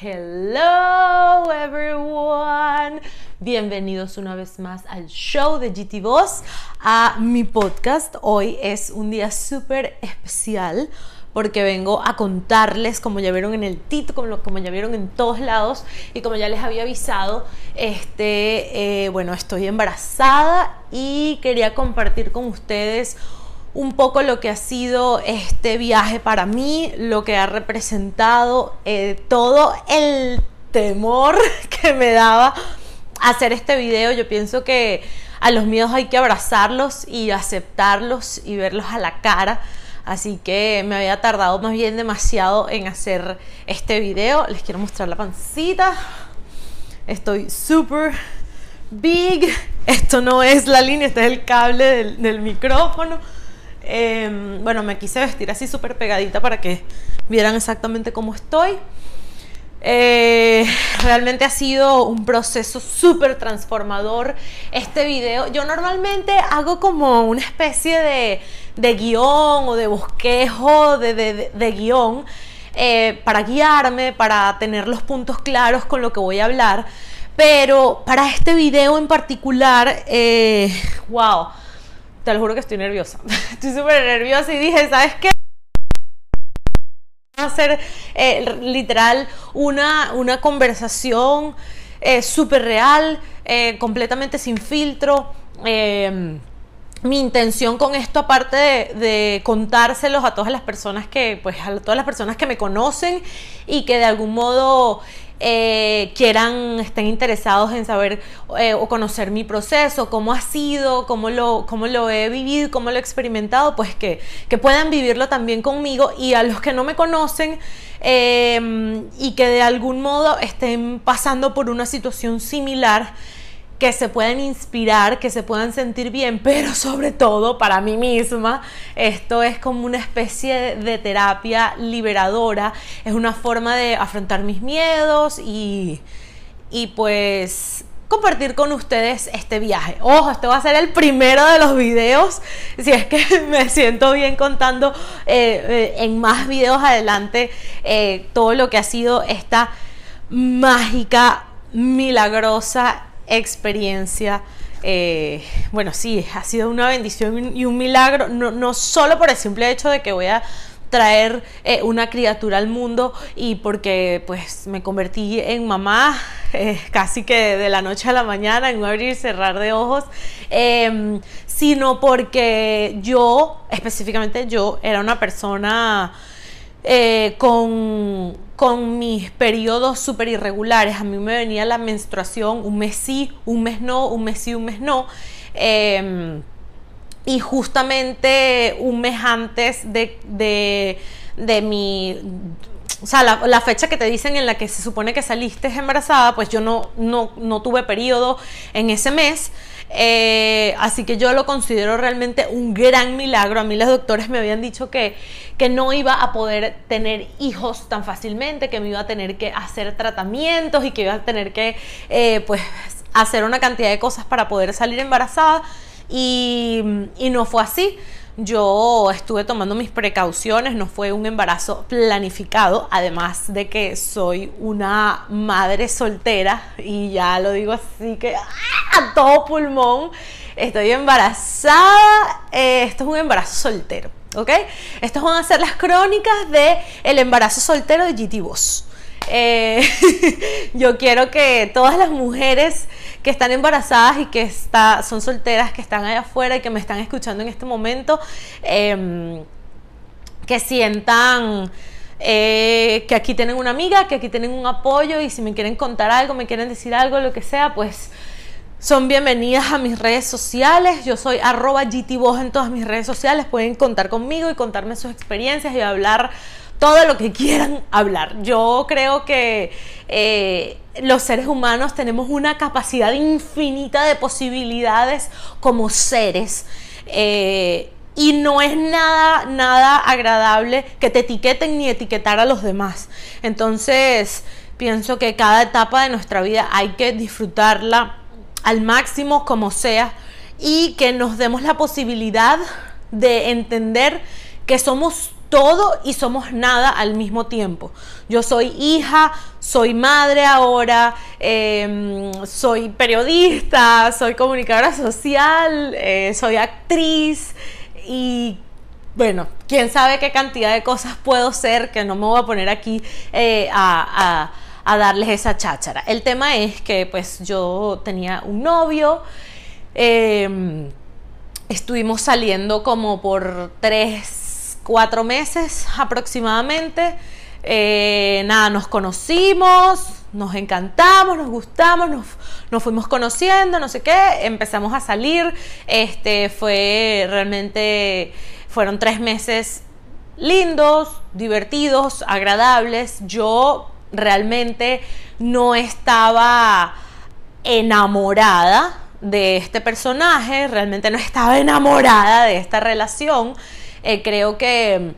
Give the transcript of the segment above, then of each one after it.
Hello everyone. Bienvenidos una vez más al show de GT Boss, a mi podcast. Hoy es un día súper especial porque vengo a contarles, como ya vieron en el título, como, ya vieron en todos lados y como ya les había avisado, este, eh, bueno, estoy embarazada y quería compartir con ustedes un poco lo que ha sido este viaje para mí, lo que ha representado eh, todo el temor que me daba hacer este video. Yo pienso que a los miedos hay que abrazarlos y aceptarlos y verlos a la cara. Así que me había tardado más bien demasiado en hacer este video. Les quiero mostrar la pancita. Estoy súper big. Esto no es la línea, este es el cable del, del micrófono. Em, bueno, me quise vestir así súper pegadita para que vieran exactamente cómo estoy. Eh, realmente ha sido un proceso súper transformador este video. Yo normalmente hago como una especie de, de guion o de bosquejo de, de, guion eh, para guiarme, para tener los puntos claros con lo que voy a hablar. Pero para este video en particular, eh, wow te lo juro que estoy nerviosa. Estoy súper nerviosa y dije, ¿sabes qué? a hacer eh, literal una, una conversación eh, súper real, eh, completamente sin filtro. Em, mi intención con esto, aparte de, de, contárselos a todas las personas que, pues a todas las personas que me conocen y que de algún modo eh, quieran, estén interesados en saber eh, o conocer mi proceso, cómo ha sido, cómo lo, cómo lo he vivido, cómo lo he experimentado, pues que, que puedan vivirlo también conmigo. Y a los que no me conocen eh, y que de algún modo estén pasando por una situación similar que se puedan inspirar, que se puedan sentir bien, pero sobre todo para mí misma, esto es como una especie de terapia liberadora, es una forma de afrontar mis miedos y, y pues compartir con ustedes este viaje. Ojo, este va a ser el primero de los videos, si es que me siento bien contando eh, eh, en más videos adelante eh, todo lo que ha sido esta mágica, milagrosa experiencia. Eh, bueno, sí, ha sido una bendición y un milagro, no, no, solo por el simple hecho de que voy a traer eh, una criatura al mundo y porque pues me convertí en mamá eh, casi que de la noche a la mañana en un abrir y cerrar de ojos em, sino porque yo específicamente yo era una persona eh, con, con, mis periodos súper irregulares. A mí me venía la menstruación un mes sí, un mes no, un mes sí, un mes no. Em, y justamente un mes antes de, de, de mi o sea, la, fecha que te dicen en la que se supone que saliste embarazada, pues yo no, no, no tuve periodo en ese mes. Eh, así que yo lo considero realmente un gran milagro. A mí los doctores me habían dicho que, que no iba a poder tener hijos tan fácilmente, que me iba a tener que hacer tratamientos y que iba a tener que eh, pues hacer una cantidad de cosas para poder salir embarazada. Y no fue así. Yo estuve tomando mis precauciones, no fue un embarazo planificado, además de que soy una madre soltera y ya lo digo así que a todo pulmón, estoy embarazada, eh, esto es un embarazo soltero, ¿ok? Estas van a ser las crónicas de el embarazo soltero de GT Boss. Eh, yo quiero que todas las mujeres que están embarazadas y que está, son solteras, que están allá afuera y que me están escuchando en este momento, em, que sientan eh, que aquí tienen una amiga, que aquí tienen un apoyo y si me quieren contar algo, me quieren decir algo, lo que sea, pues son bienvenidas a mis redes sociales. Yo soy arroba GTVoz en todas mis redes sociales. Pueden contar conmigo y contarme sus experiencias y hablar todo lo que quieran hablar. Yo creo que eh, los seres humanos tenemos una capacidad infinita de posibilidades como seres. Eh, y no es nada, nada agradable que te etiqueten ni etiquetar a los demás. Entonces, pienso que cada etapa de nuestra vida hay que disfrutarla al máximo como sea y que nos demos la posibilidad de entender que somos todo y somos nada al mismo tiempo. Yo soy hija, soy madre ahora, em, soy periodista, soy comunicadora social, eh, soy actriz y bueno, quién sabe qué cantidad de cosas puedo ser que no me voy a poner aquí eh, a, darles esa cháchara. El tema es que pues yo tenía un novio, em, estuvimos saliendo como por tres, cuatro meses aproximadamente. Eh, nada, nos conocimos, nos encantamos, nos gustamos, nos, nos, fuimos conociendo, no sé qué, empezamos a salir, este fue realmente fueron tres meses lindos, divertidos, agradables. Yo realmente no estaba enamorada de este personaje, realmente no estaba enamorada de esta relación. Eh, creo que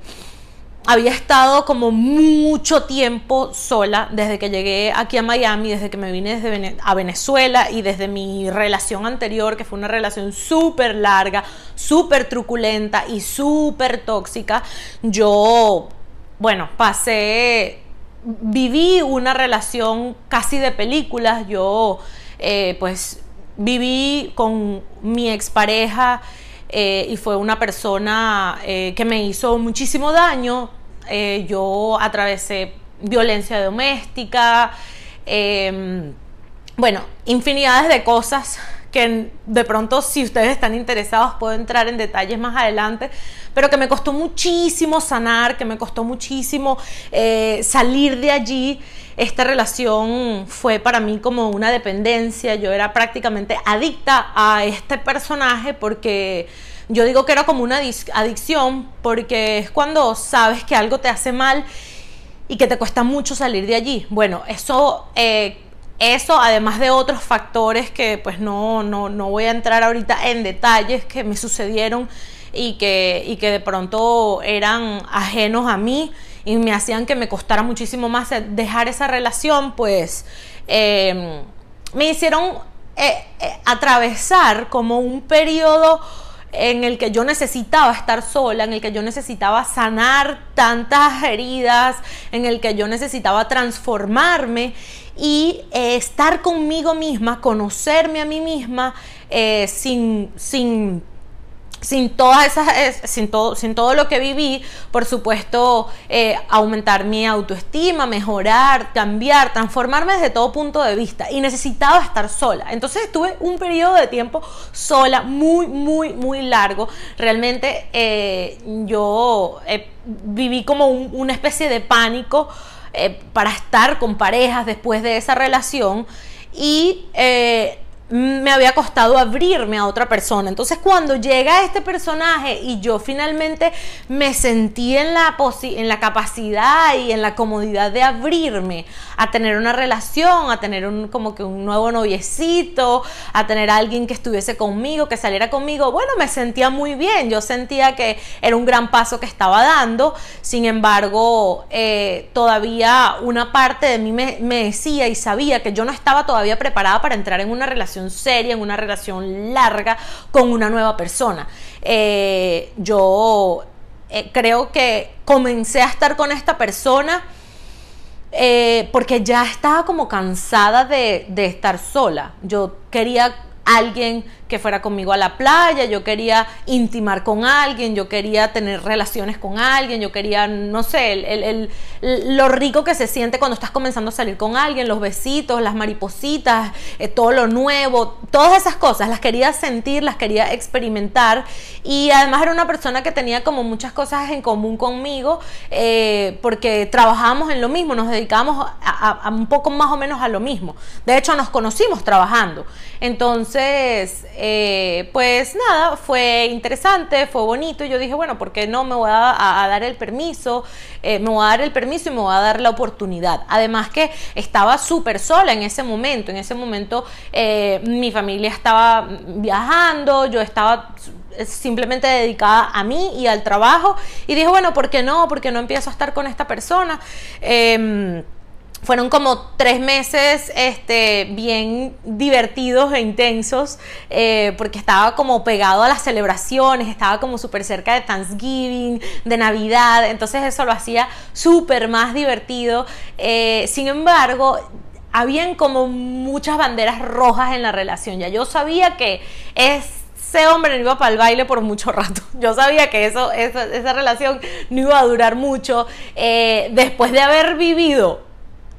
había estado como mucho tiempo sola desde que llegué aquí a Miami, desde que me vine desde a Venezuela y desde mi relación anterior, que fue una relación súper larga, súper truculenta y súper tóxica. Yo, bueno, pasé, viví una relación casi de películas. Yo, eh, pues, viví con mi expareja eh, y fue una persona eh, que me hizo muchísimo daño. Eh, yo atravesé violencia doméstica, bueno, infinidades de cosas que de pronto si ustedes están interesados puedo entrar en detalles más adelante, pero que me costó muchísimo sanar, que me costó muchísimo salir de allí. Esta relación fue para mí como una dependencia, yo era prácticamente adicta a este personaje porque yo digo que era como una adicción porque es cuando sabes que algo te hace mal y que te cuesta mucho salir de allí. Bueno, eso... Eh, eso, además de otros factores que pues no, no, no, voy a entrar ahorita en detalles que me sucedieron y que, y que de pronto eran ajenos a mí y me hacían que me costara muchísimo más dejar esa relación, pues em, me hicieron eh, eh, atravesar como un periodo en el que yo necesitaba estar sola, en el que yo necesitaba sanar tantas heridas, en el que yo necesitaba transformarme y eh, estar conmigo misma, conocerme a mí misma sin, sin sin todas esas, sin todo, sin todo lo que viví, por supuesto, eh, aumentar mi autoestima, mejorar, cambiar, transformarme desde todo punto de vista. Y necesitaba estar sola. Entonces estuve un periodo de tiempo sola, muy, muy, muy largo. Realmente eh, yo eh, viví como una especie de pánico para estar con parejas después de esa relación. Y me había costado abrirme a otra persona. Entonces cuando llega este personaje y yo finalmente me sentí en la, en la capacidad y en la comodidad de abrirme a tener una relación, a tener un, como que un nuevo noviecito, a tener a alguien que estuviese conmigo, que saliera conmigo, bueno, me sentía muy bien. Yo sentía que era un gran paso que estaba dando. Sin embargo, eh, todavía una parte de mí me, me decía y sabía que yo no estaba todavía preparada para entrar en una relación seria, en una relación larga con una nueva persona. Eh, yo eh, creo que comencé a estar con esta persona eh, porque ya estaba como cansada de, de estar sola. Yo quería alguien que fuera conmigo a la playa, yo quería intimar con alguien, yo quería tener relaciones con alguien, yo quería, no sé, el, lo rico que se siente cuando estás comenzando a salir con alguien, los besitos, las maripositas, eh, todo lo nuevo, todas esas cosas, las quería sentir, las quería experimentar y además era una persona que tenía como muchas cosas en común conmigo eh, porque trabajábamos en lo mismo, nos dedicábamos a un poco más o menos a lo mismo. De hecho, nos conocimos trabajando. Entonces, eh, pues nada, fue interesante, fue bonito. Yo dije, bueno, ¿por qué no me voy a, dar el permiso? Eh, me voy a dar el permiso y me voy a dar la oportunidad. Además que estaba súper sola en ese momento. En ese momento eh, mi familia estaba viajando, yo estaba simplemente dedicada a mí y al trabajo. Y dije, bueno, ¿por qué no? ¿Por qué no empiezo a estar con esta persona? Fueron como tres meses este, bien divertidos e intensos eh, porque estaba como pegado a las celebraciones, estaba como súper cerca de Thanksgiving, de Navidad, entonces eso lo hacía súper más divertido. Eh, sin embargo, habían como muchas banderas rojas en la relación, ya yo sabía que ese hombre no iba para el baile por mucho rato. Yo sabía que eso, esa, relación no iba a durar mucho. Eh, después de haber vivido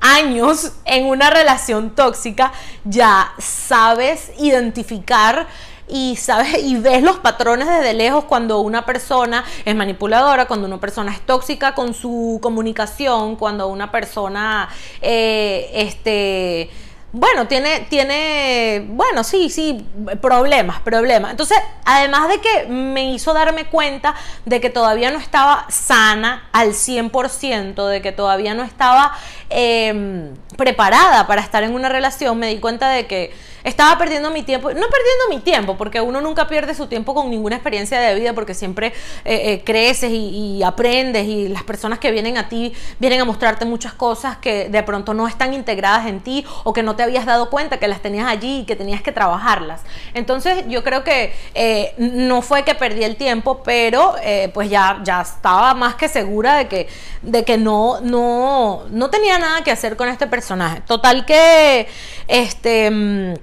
años en una relación tóxica, ya sabes identificar y sabes y ves los patrones desde lejos cuando una persona es manipuladora, cuando una persona es tóxica con su comunicación, cuando una persona eh, este bueno, tiene, tiene, bueno, sí, sí, problemas, problemas. Entonces, además de que me hizo darme cuenta de que todavía no estaba sana al 100%, de que todavía no estaba em, preparada para estar en una relación, me di cuenta de que estaba perdiendo mi tiempo, no perdiendo mi tiempo, porque uno nunca pierde su tiempo con ninguna experiencia de vida, porque siempre eh, eh, creces y, aprendes y las personas que vienen a ti vienen a mostrarte muchas cosas que de pronto no están integradas en ti o que no te habías dado cuenta que las tenías allí y que tenías que trabajarlas. Entonces yo creo que eh, no fue que perdí el tiempo, pero pues ya, ya estaba más que segura de que, de que no, no, no tenía nada que hacer con este personaje. Total que este mm,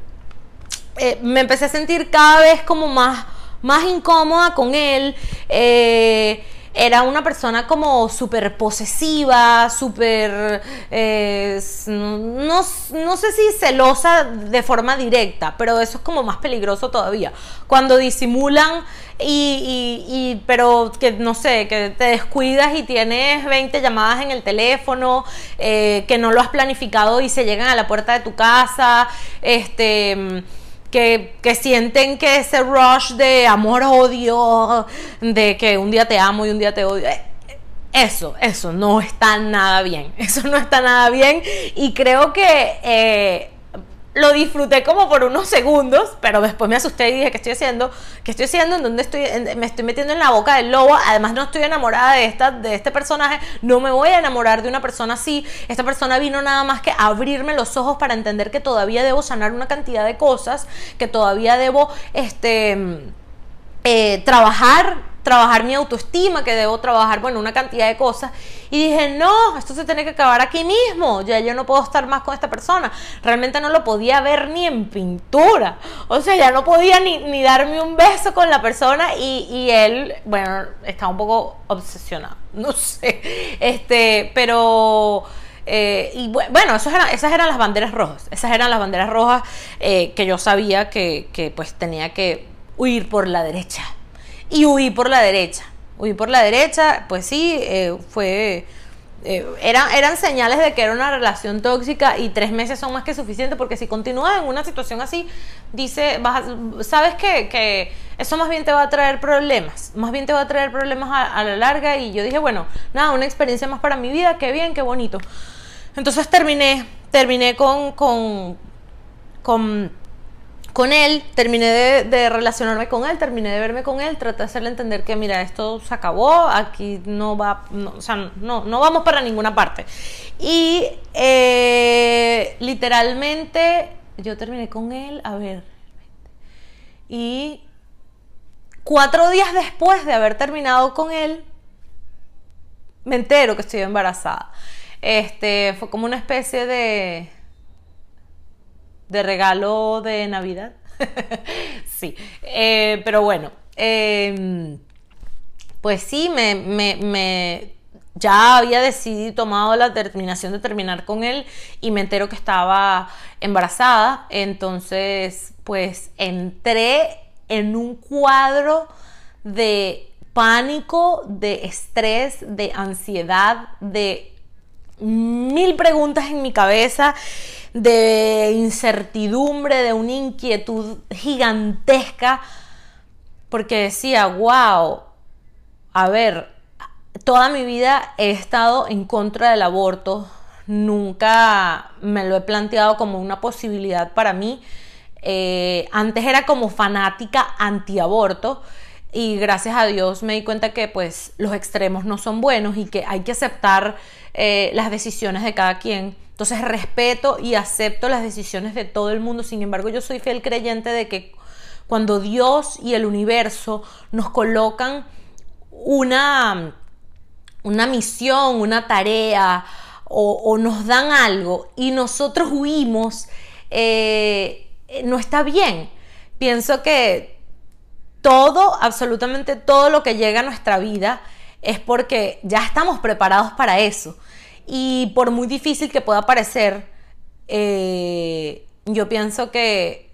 eh, me empecé a sentir cada vez como más, más incómoda con él. Eh, era una persona como súper posesiva, súper, eh, no, sé si celosa de forma directa, pero eso es como más peligroso todavía. Cuando disimulan y, pero que no sé, que te descuidas y tienes 20 llamadas en el teléfono, que no lo has planificado y se llegan a la puerta de tu casa, este que, sienten que ese rush de amor-odio, de que un día te amo y un día te odio, eh, eso, eso no está nada bien, eso no está nada bien. Y creo que eh, lo disfruté como por unos segundos, pero después me asusté y dije, ¿qué estoy haciendo? ¿Qué estoy haciendo? ¿En dónde estoy? Me estoy metiendo en la boca del lobo. Además, no estoy enamorada de, esta, de este personaje. No me voy a enamorar de una persona así. Esta persona vino nada más que abrirme los ojos para entender que todavía debo sanar una cantidad de cosas, que todavía debo este, eh, trabajar trabajar mi autoestima, que debo trabajar, bueno, una cantidad de cosas. Y dije, no, esto se tiene que acabar aquí mismo, ya yo no puedo estar más con esta persona. Realmente no lo podía ver ni en pintura. O sea, ya no podía ni, darme un beso con la persona y, él, bueno, estaba un poco obsesionado, no sé. Este, pero... Eh, y bueno, esas eran, esas eran las banderas rojas. Esas eran las banderas rojas eh, que yo sabía que, que pues tenía que huir por la derecha y huí por la derecha. Huí por la derecha, pues sí, eh, fue... Eh, eran, eran señales de que era una relación tóxica y tres meses son más que suficiente porque si continúas en una situación así, dice, vas sabes que, que, eso más bien te va a traer problemas, más bien te va a traer problemas a, la larga y yo dije, bueno, nada, una experiencia más para mi vida, qué bien, qué bonito. Entonces terminé, terminé con, con con él, terminé de, relacionarme con él, terminé de verme con él, traté de hacerle entender que, mira, esto se acabó, aquí no va, o sea, no, no vamos para ninguna parte. Y eh, literalmente yo terminé con él, a ver, y cuatro días después de haber terminado con él, me entero que estoy embarazada. Este, fue como una especie de de regalo de Navidad. sí, eh, pero bueno, em, pues sí, me, me, ya había decidido, tomado la determinación de terminar con él y me entero que estaba embarazada. Entonces, pues entré en un cuadro de pánico, de estrés, de ansiedad, de mil preguntas en mi cabeza de incertidumbre, de una inquietud gigantesca, porque decía, wow, a ver, toda mi vida he estado en contra del aborto, nunca me lo he planteado como una posibilidad para mí. Eh, antes era como fanática antiaborto y gracias a Dios me di cuenta que pues los extremos no son buenos y que hay que aceptar eh, las decisiones de cada quien Entonces respeto y acepto las decisiones de todo el mundo. Sin embargo, yo soy fiel creyente de que cuando Dios y el universo nos colocan una, una misión, una tarea o, nos dan algo y nosotros huimos, eh, no está bien. Pienso que todo, absolutamente todo lo que llega a nuestra vida es porque ya estamos preparados para eso. Y por muy difícil que pueda parecer, eh, yo pienso que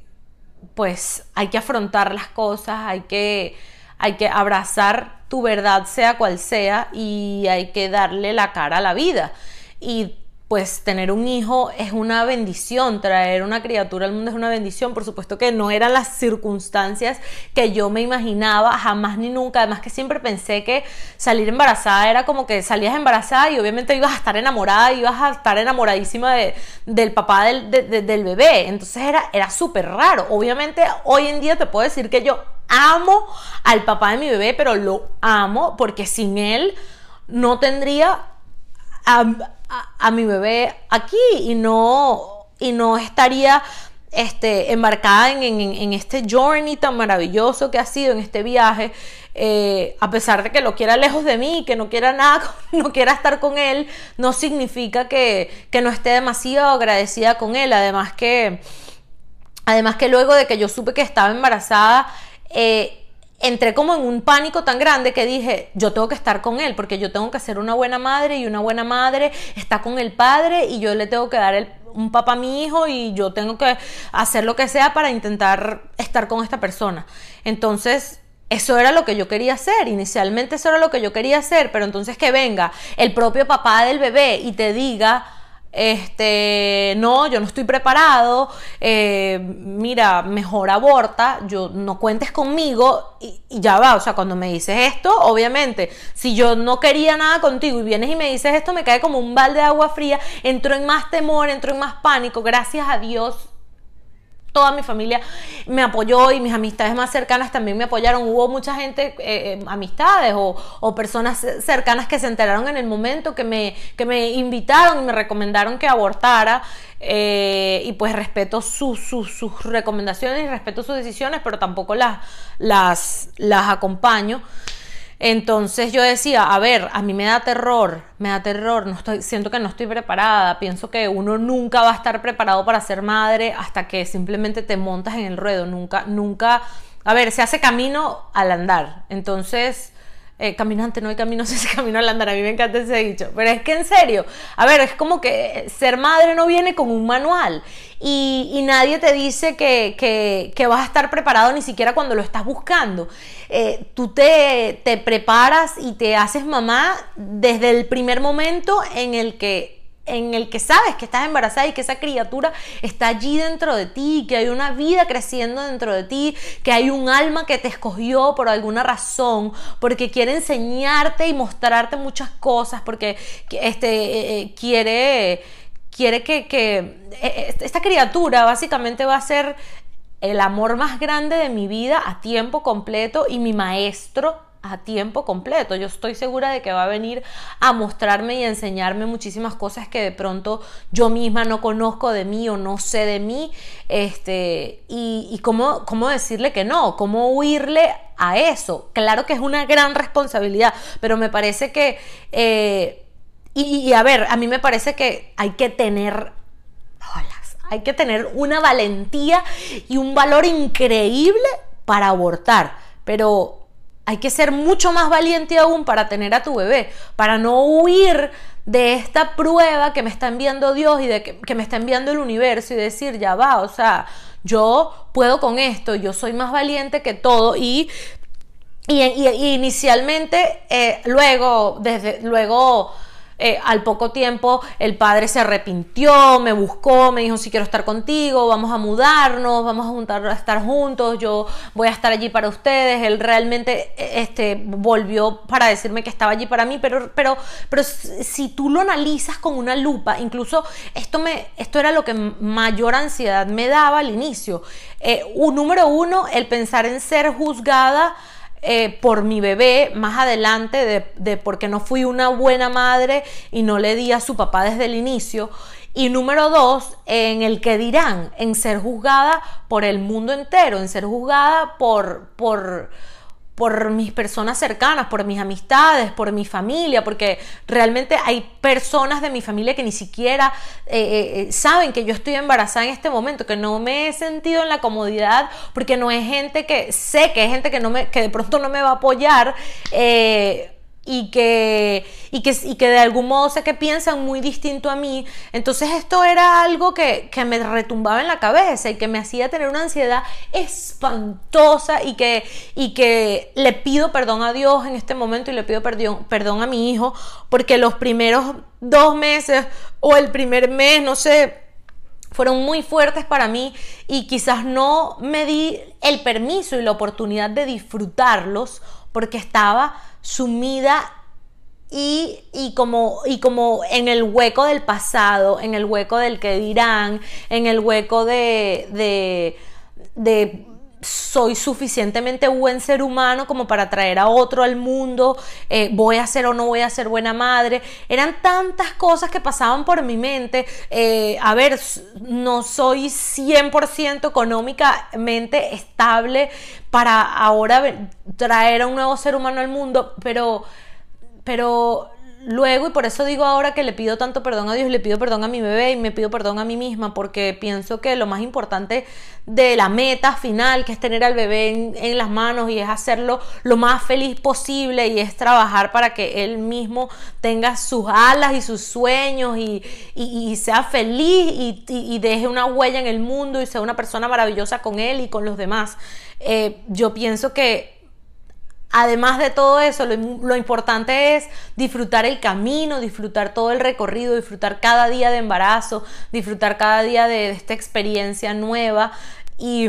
pues hay que afrontar las cosas, hay que, hay que abrazar tu verdad sea cual sea y hay que darle la cara a la vida. Y pues tener un hijo es una bendición, traer una criatura al mundo es una bendición, por supuesto que no eran las circunstancias que yo me imaginaba, jamás ni nunca, además que siempre pensé que salir embarazada era como que salías embarazada y obviamente ibas a estar enamorada, ibas a estar enamoradísima de, del papá del, del bebé, entonces era, era súper raro, obviamente hoy en día te puedo decir que yo amo al papá de mi bebé, pero lo amo porque sin él no tendría a, mi bebé aquí y no, y no estaría este, embarcada en, este journey tan maravilloso que ha sido, en este viaje, eh, a pesar de que lo quiera lejos de mí, que no quiera nada, no quiera estar con él, no significa que, que no esté demasiado agradecida con él. Además que, además que luego de que yo supe que estaba embarazada, eh, entré como en un pánico tan grande que dije, yo tengo que estar con él, porque yo tengo que ser una buena madre y una buena madre está con el padre y yo le tengo que dar un papá a mi hijo y yo tengo que hacer lo que sea para intentar estar con esta persona. Entonces, eso era lo que yo quería hacer, inicialmente eso era lo que yo quería hacer, pero entonces que venga el propio papá del bebé y te diga, este, no, yo no estoy preparado, eh, mira, mejor aborta, yo no cuentes conmigo y, ya va, o sea, cuando me dices esto, obviamente, si yo no quería nada contigo y vienes y me dices esto, me cae como un balde de agua fría, entro en más temor, entro en más pánico, gracias a Dios toda mi familia me apoyó y mis amistades más cercanas también me apoyaron. Hubo mucha gente, eh, eh, amistades o, personas cercanas que se enteraron en el momento, que me, que me invitaron y me recomendaron que abortara. Eh, y pues respeto sus recomendaciones y respeto sus decisiones, pero tampoco las, las, las acompaño. Entonces yo decía, a ver, a mí me da terror, me da terror, no estoy, siento que no estoy preparada, pienso que uno nunca va a estar preparado para ser madre hasta que simplemente te montas en el ruedo, nunca, nunca, a ver, se hace camino al andar. Entonces, eh, caminante, no hay camino, hace camino al andar. A mí me encanta ese dicho. Pero es que en serio, a ver, es como que ser madre no viene con un manual. Y, nadie te dice que, vas a estar preparado ni siquiera cuando lo estás buscando. Eh, tú te, te preparas y te haces mamá desde el primer momento en el que en el que sabes que estás embarazada y que esa criatura está allí dentro de ti, que hay una vida creciendo dentro de ti, que hay un alma que te escogió por alguna razón, porque quiere enseñarte y mostrarte muchas cosas, porque este, eh, eh, quiere, quiere que, que eh, esta criatura básicamente va a ser el amor más grande de mi vida a tiempo completo y mi maestro a tiempo completo. Yo estoy segura de que va a venir a mostrarme y enseñarme muchísimas cosas que de pronto yo misma no conozco de mí o no sé de mí. Este, y, cómo, cómo decirle que no, cómo huirle a eso. Claro que es una gran responsabilidad, pero me parece que... Eh, y, a ver, a mí me parece que hay que tener... hay que tener una valentía y un valor increíble para abortar. Pero hay que ser mucho más valiente aún para tener a tu bebé, para no huir de esta prueba que me está enviando Dios y de que, me está enviando el universo y decir, ya va, o sea, yo puedo con esto, yo soy más valiente que todo y, y, inicialmente, eh, luego, desde, luego eh, al poco tiempo el padre se arrepintió, me buscó, me dijo si quiero estar contigo, vamos a mudarnos, vamos a, juntar, a estar juntos, yo voy a estar allí para ustedes. Él realmente eh, este, volvió para decirme que estaba allí para mí, pero, pero, pero si tú lo analizas con una lupa, incluso esto, me, esto era lo que mayor ansiedad me daba al inicio. Eh, un, número uno, el pensar en ser juzgada eh, por mi bebé más adelante, de, porque no fui una buena madre y no le di a su papá desde el inicio. Y número dos, en el que dirán, en ser juzgada por el mundo entero, en ser juzgada por, por, por mis personas cercanas, por mis amistades, por mi familia, porque realmente hay personas de mi familia que ni siquiera eh, eh, eh, saben que yo estoy embarazada en este momento, que no me he sentido en la comodidad, porque no es gente que sé que es gente que, no me, que de pronto no me va a apoyar y que, y que, y que de algún modo sé que piensan muy distinto a mí. Entonces esto era algo que, me retumbaba en la cabeza y que me hacía tener una ansiedad espantosa y que, y que le pido perdón a Dios en este momento y le pido perdón, perdón a mi hijo porque los primeros dos meses o el primer mes, no sé, fueron muy fuertes para mí y quizás no me di el permiso y la oportunidad de disfrutarlos porque estaba sumida y, como, y como en el hueco del pasado, en el hueco del que dirán, en el hueco de, de, de soy suficientemente buen ser humano como para traer a otro al mundo, eh, voy a ser o no voy a ser buena madre. Eran tantas cosas que pasaban por mi mente. Eh, a ver, no soy 100% económicamente estable para ahora traer a un nuevo ser humano al mundo, pero, pero luego, y por eso digo ahora que le pido tanto perdón a Dios, le pido perdón a mi bebé y me pido perdón a mí misma, porque pienso que lo más importante de la meta final, que es tener al bebé en, las manos y es hacerlo lo más feliz posible y es trabajar para que él mismo tenga sus alas y sus sueños y, sea feliz y, deje una huella en el mundo y sea una persona maravillosa con él y con los demás. Eh, yo pienso que Además de todo eso, lo, importante es disfrutar el camino, disfrutar todo el recorrido, disfrutar cada día de embarazo, disfrutar cada día de, esta experiencia nueva y,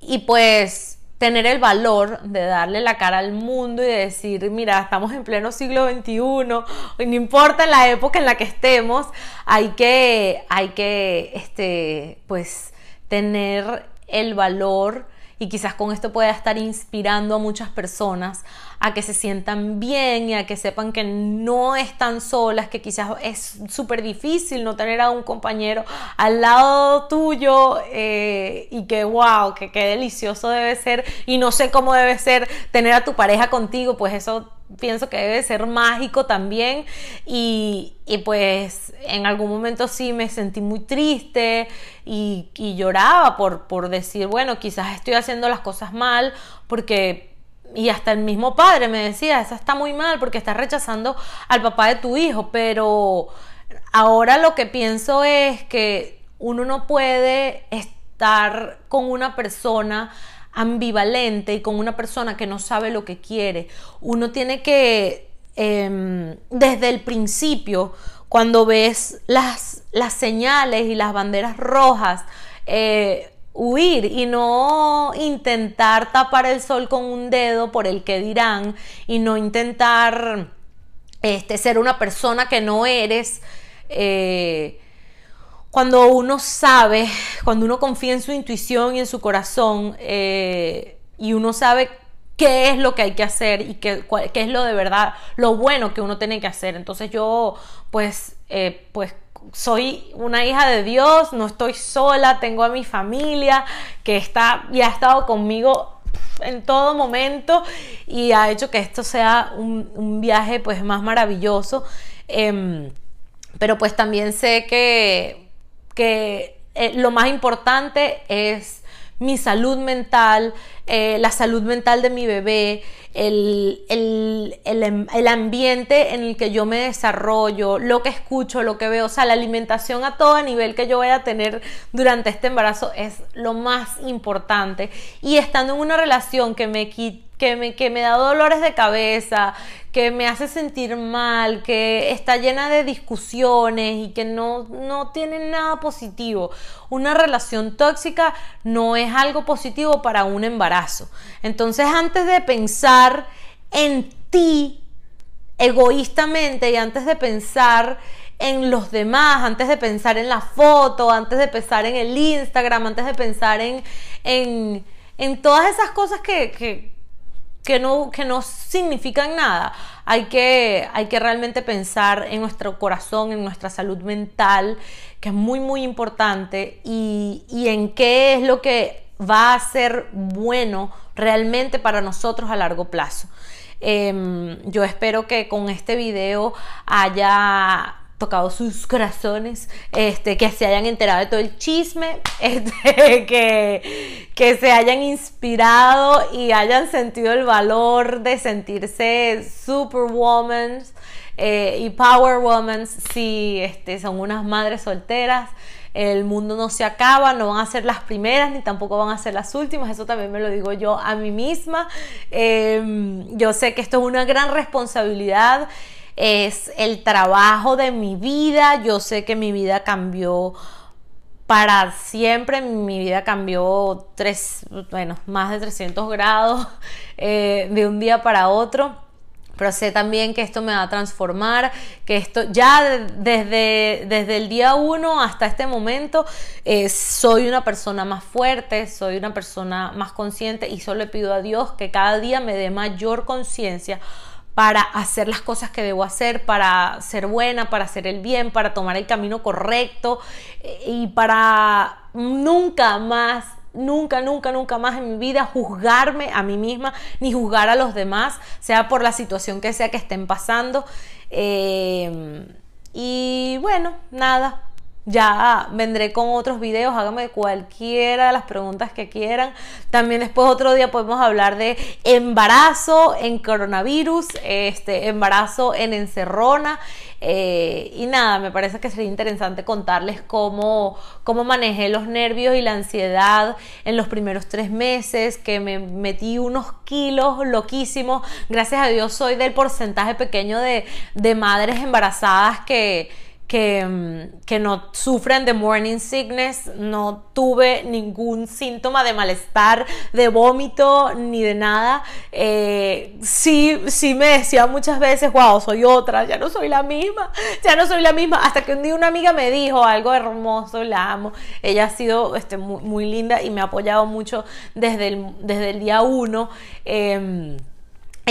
y pues tener el valor de darle la cara al mundo y de decir, mira, estamos en pleno siglo XXI, no importa la época en la que estemos, hay que, hay que, este, pues, tener el valor y quizás con esto pueda estar inspirando a muchas personas a que se sientan bien y a que sepan que no están solas, que quizás es súper difícil no tener a un compañero al lado tuyo eh, y que wow, que qué delicioso debe ser. Y no sé cómo debe ser tener a tu pareja contigo, pues eso pienso que debe ser mágico también. Y, pues en algún momento sí me sentí muy triste y, lloraba por, por decir, bueno, quizás estoy haciendo las cosas mal porque y hasta el mismo padre me decía, esa está muy mal porque estás rechazando al papá de tu hijo, pero ahora lo que pienso es que uno no puede estar con una persona ambivalente y con una persona que no sabe lo que quiere. Uno tiene que, em, desde el principio, cuando ves las, las señales y las banderas rojas, eh, huir y no intentar tapar el sol con un dedo por el que dirán y no intentar este, ser una persona que no eres. Eh, cuando uno sabe, cuando uno confía en su intuición y en su corazón eh, y uno sabe qué es lo que hay que hacer y qué, qué, es lo de verdad, lo bueno que uno tiene que hacer. Entonces yo pues, eh, pues soy una hija de Dios, no estoy sola, tengo a mi familia que está y ha estado conmigo en todo momento y ha hecho que esto sea un, viaje pues más maravilloso. Em, pero pues también sé que que eh, lo más importante es mi salud mental, eh, la salud mental de mi bebé, el, el, ambiente en el que yo me desarrollo, lo que escucho, lo que veo, o sea, la alimentación a todo nivel que yo voy a tener durante este embarazo es lo más importante. Y estando en una relación que me quita que me, que me da dolores de cabeza, que me hace sentir mal, que está llena de discusiones y que no, no tiene nada positivo. Una relación tóxica no es algo positivo para un embarazo. Entonces antes de pensar en ti egoístamente y antes de pensar en los demás, antes de pensar en la foto, antes de pensar en el Instagram, antes de pensar en, en, en todas esas cosas que, que no, que no significan nada. Hay que, hay que realmente pensar en nuestro corazón, en nuestra salud mental, que es muy, muy importante, y, y en qué es lo que va a ser bueno realmente para nosotros a largo plazo. Em, yo espero que con este video haya tocado sus corazones, este, que se hayan enterado de todo el chisme, este, que, que se hayan inspirado y hayan sentido el valor de sentirse superwoman eh, y power woman si este, son unas madres solteras. El mundo no se acaba, no van a ser las primeras ni tampoco van a ser las últimas. Eso también me lo digo yo a mí misma. Em, yo sé que esto es una gran responsabilidad es el trabajo de mi vida. Yo sé que mi vida cambió para siempre. Mi vida cambió tres, bueno, más de 300 grados eh, de un día para otro. Pero sé también que esto me va a transformar, que esto ya desde, desde el día uno hasta este momento eh, soy una persona más fuerte, soy una persona más consciente y solo le pido a Dios que cada día me dé mayor conciencia para hacer las cosas que debo hacer, para ser buena, para hacer el bien, para tomar el camino correcto eh, y para nunca más, nunca, nunca, nunca más en mi vida juzgarme a mí misma ni juzgar a los demás, sea por la situación que sea que estén pasando. Eh, y bueno, nada, ya vendré con otros videos, háganme cualquiera de las preguntas que quieran. También después otro día podemos hablar de embarazo en coronavirus, este embarazo en encerrona. Eh, y nada, me parece que sería interesante contarles cómo, cómo manejé los nervios y la ansiedad en los primeros tres meses, que me metí unos kilos loquísimos. Gracias a Dios soy del porcentaje pequeño de, de madres embarazadas que Mm, que, no sufren de morning sickness, no tuve ningún síntoma de malestar, de vómito, ni de nada. Eh, sí, sí me decía muchas veces, wow, soy otra, ya no soy la misma, ya no soy la misma. Hasta que un día una amiga me dijo algo hermoso, la amo. Ella ha sido este, muy, linda y me ha apoyado mucho desde el, desde el día uno. Em,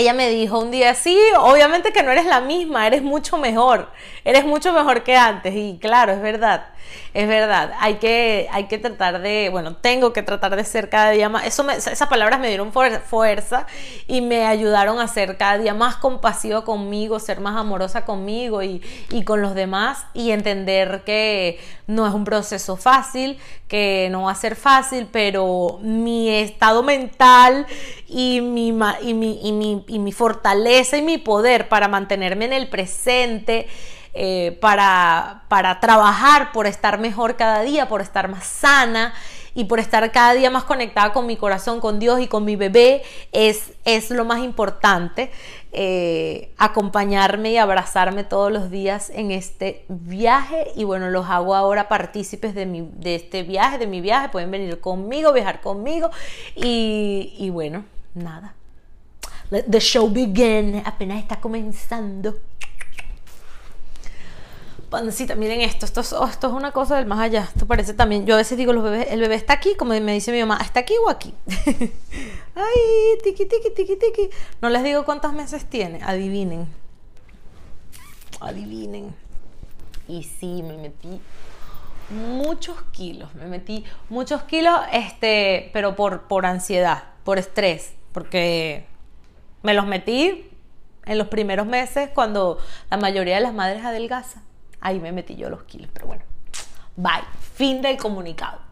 ella me dijo un día, sí, obviamente que no eres la misma, eres mucho mejor, eres mucho mejor que antes. Y claro, es verdad, es verdad. Hay que, hay que tratar de, bueno, tengo que tratar de ser cada día más. Esas palabras me dieron fuerza y me ayudaron a ser cada día más compasiva conmigo, ser más amorosa conmigo y, y con los demás y entender que no es un proceso fácil, que no va a ser fácil, pero mi estado mental y mi, y mi, y mi, y mi fortaleza y mi poder para mantenerme en el presente, eh, para, para trabajar por estar mejor cada día, por estar más sana y por estar cada día más conectada con mi corazón, con Dios y con mi bebé, es, es lo más importante. Eh, acompañarme y abrazarme todos los días en este viaje y bueno, los hago ahora partícipes de, mi, de este viaje, de mi viaje, pueden venir conmigo, viajar conmigo y, y bueno, nada. Let the show begin, apenas está comenzando. Pancita, miren esto, esto es, oh, esto es una cosa del más allá. Esto parece también, yo a veces digo, los bebés, el bebé está aquí, como me dice mi mamá, ¿está aquí o aquí? Ay, tiki, tiki, tiki, tiki. No les digo cuántos meses tiene, adivinen. Adivinen. Y sí, me metí muchos kilos, me metí muchos kilos, este, pero por, por ansiedad, por estrés, porque me los metí en los primeros meses cuando la mayoría de las madres adelgazan. Ahí me metí yo los kilos, pero bueno. Bye. Fin del comunicado.